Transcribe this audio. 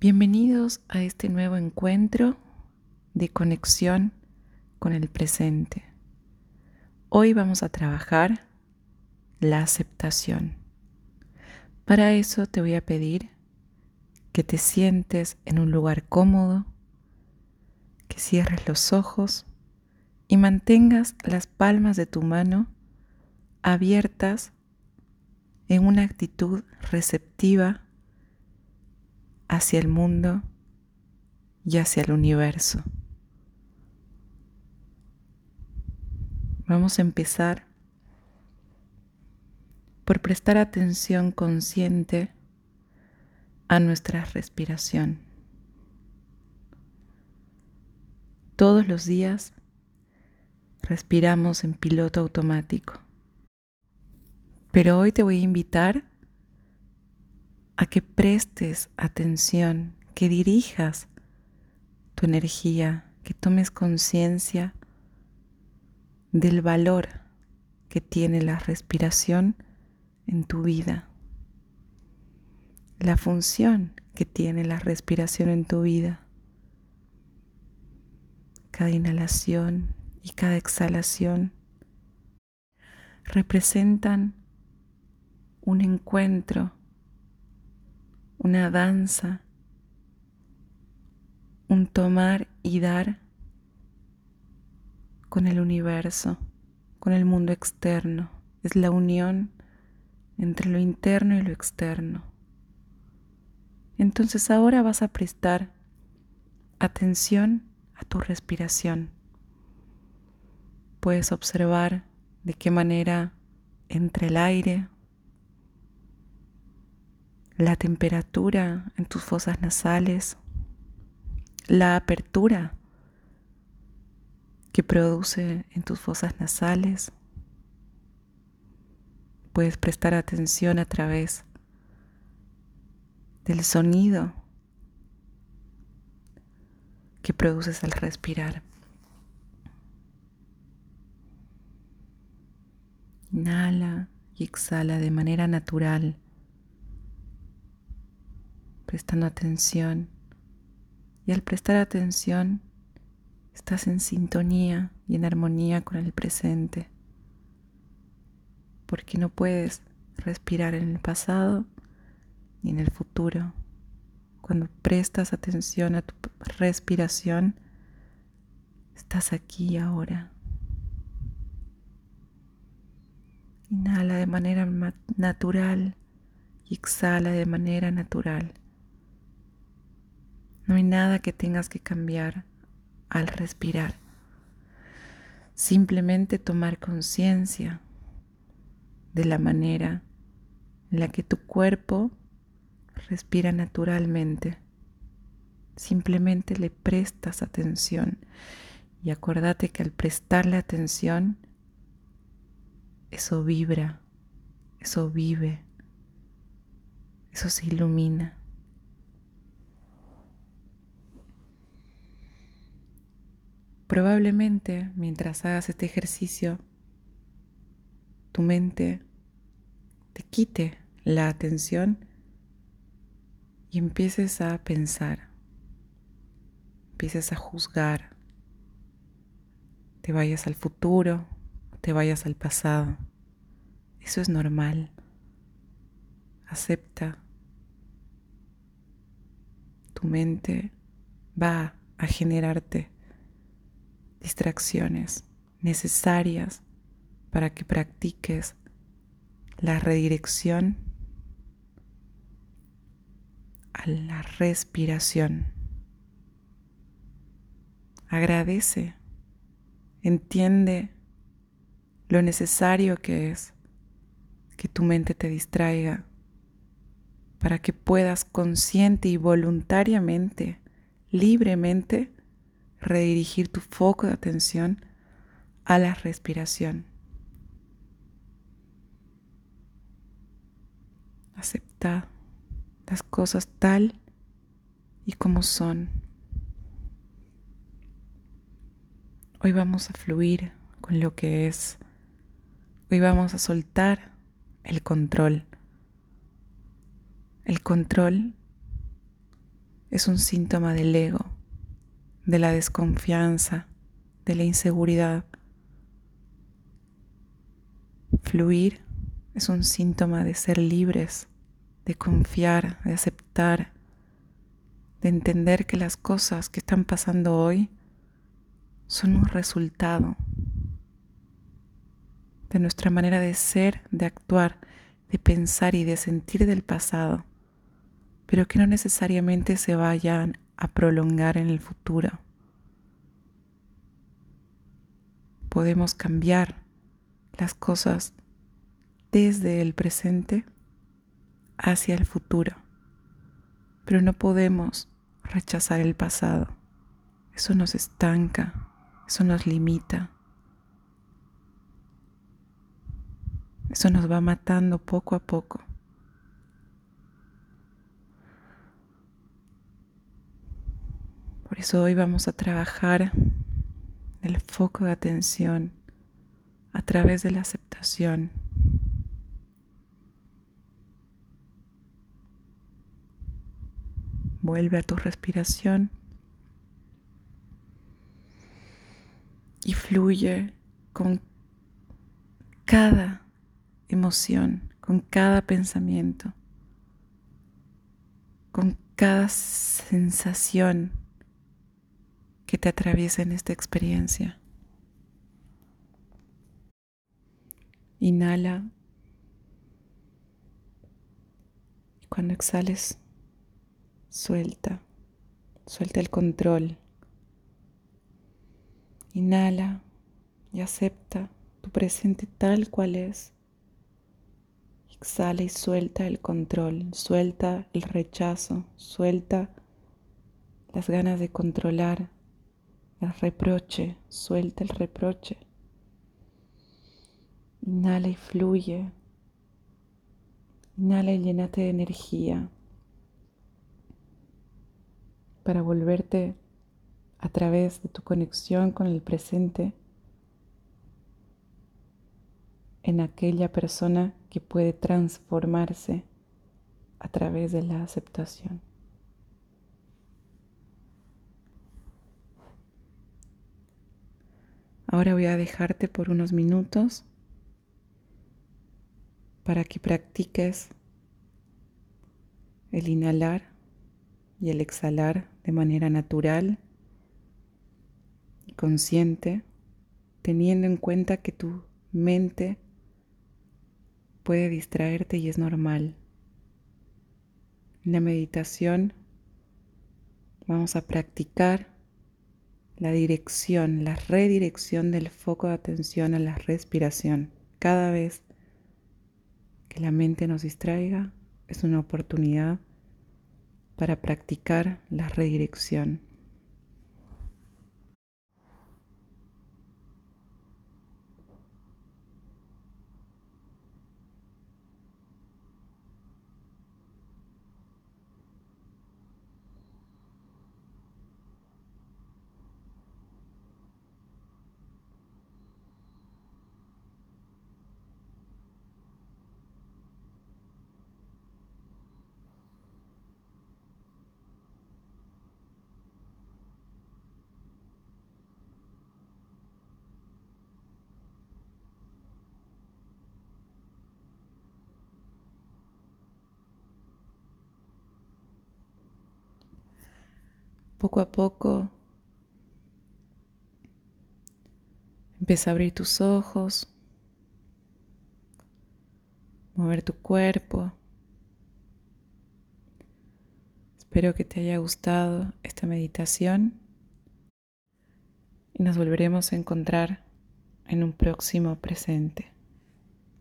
Bienvenidos a este nuevo encuentro de conexión con el presente. Hoy vamos a trabajar la aceptación. Para eso te voy a pedir que te sientes en un lugar cómodo, que cierres los ojos y mantengas las palmas de tu mano abiertas en una actitud receptiva hacia el mundo y hacia el universo. Vamos a empezar por prestar atención consciente a nuestra respiración. Todos los días respiramos en piloto automático, pero hoy te voy a invitar a que prestes atención, que dirijas tu energía, que tomes conciencia del valor que tiene la respiración en tu vida, la función que tiene la respiración en tu vida. Cada inhalación y cada exhalación representan un encuentro una danza, un tomar y dar con el universo, con el mundo externo. Es la unión entre lo interno y lo externo. Entonces ahora vas a prestar atención a tu respiración. Puedes observar de qué manera entra el aire la temperatura en tus fosas nasales, la apertura que produce en tus fosas nasales. Puedes prestar atención a través del sonido que produces al respirar. Inhala y exhala de manera natural prestando atención. Y al prestar atención, estás en sintonía y en armonía con el presente. Porque no puedes respirar en el pasado ni en el futuro. Cuando prestas atención a tu respiración, estás aquí y ahora. Inhala de manera natural y exhala de manera natural. No hay nada que tengas que cambiar al respirar. Simplemente tomar conciencia de la manera en la que tu cuerpo respira naturalmente. Simplemente le prestas atención y acuérdate que al prestarle atención, eso vibra, eso vive, eso se ilumina. Probablemente mientras hagas este ejercicio, tu mente te quite la atención y empieces a pensar, empieces a juzgar, te vayas al futuro, te vayas al pasado. Eso es normal. Acepta. Tu mente va a generarte distracciones necesarias para que practiques la redirección a la respiración. Agradece, entiende lo necesario que es que tu mente te distraiga para que puedas consciente y voluntariamente, libremente, redirigir tu foco de atención a la respiración. Acepta las cosas tal y como son. Hoy vamos a fluir con lo que es. Hoy vamos a soltar el control. El control es un síntoma del ego, de la desconfianza, de la inseguridad. Fluir es un síntoma de ser libres, de confiar, de aceptar, de entender que las cosas que están pasando hoy son un resultado de nuestra manera de ser, de actuar, de pensar y de sentir del pasado, pero que no necesariamente se vayan a prolongar en el futuro. Podemos cambiar las cosas desde el presente hacia el futuro, pero no podemos rechazar el pasado. Eso nos estanca, eso nos limita. Eso nos va matando poco a poco. Por hoy vamos a trabajar el foco de atención a través de la aceptación. Vuelve a tu respiración y fluye con cada emoción, con cada pensamiento, con cada sensación que te atraviesa en esta experiencia. Inhala. Cuando exhales, suelta, suelta el control. Inhala y acepta tu presente tal cual es. Exhala y suelta el control, suelta el rechazo, suelta las ganas de controlar, el reproche, suelta el reproche. Inhala y fluye. Inhala y llénate de energía para volverte a través de tu conexión con el presente en aquella persona que puede transformarse a través de la aceptación. Ahora voy a dejarte por unos minutos para que practiques el inhalar y el exhalar de manera natural y consciente, teniendo en cuenta que tu mente puede distraerte y es normal. En la meditación vamos a practicar la dirección, la redirección del foco de atención a la respiración. Cada vez que la mente nos distraiga es una oportunidad para practicar la redirección. Poco a poco empieza a abrir tus ojos, mover tu cuerpo. Espero que te haya gustado esta meditación y nos volveremos a encontrar en un próximo presente.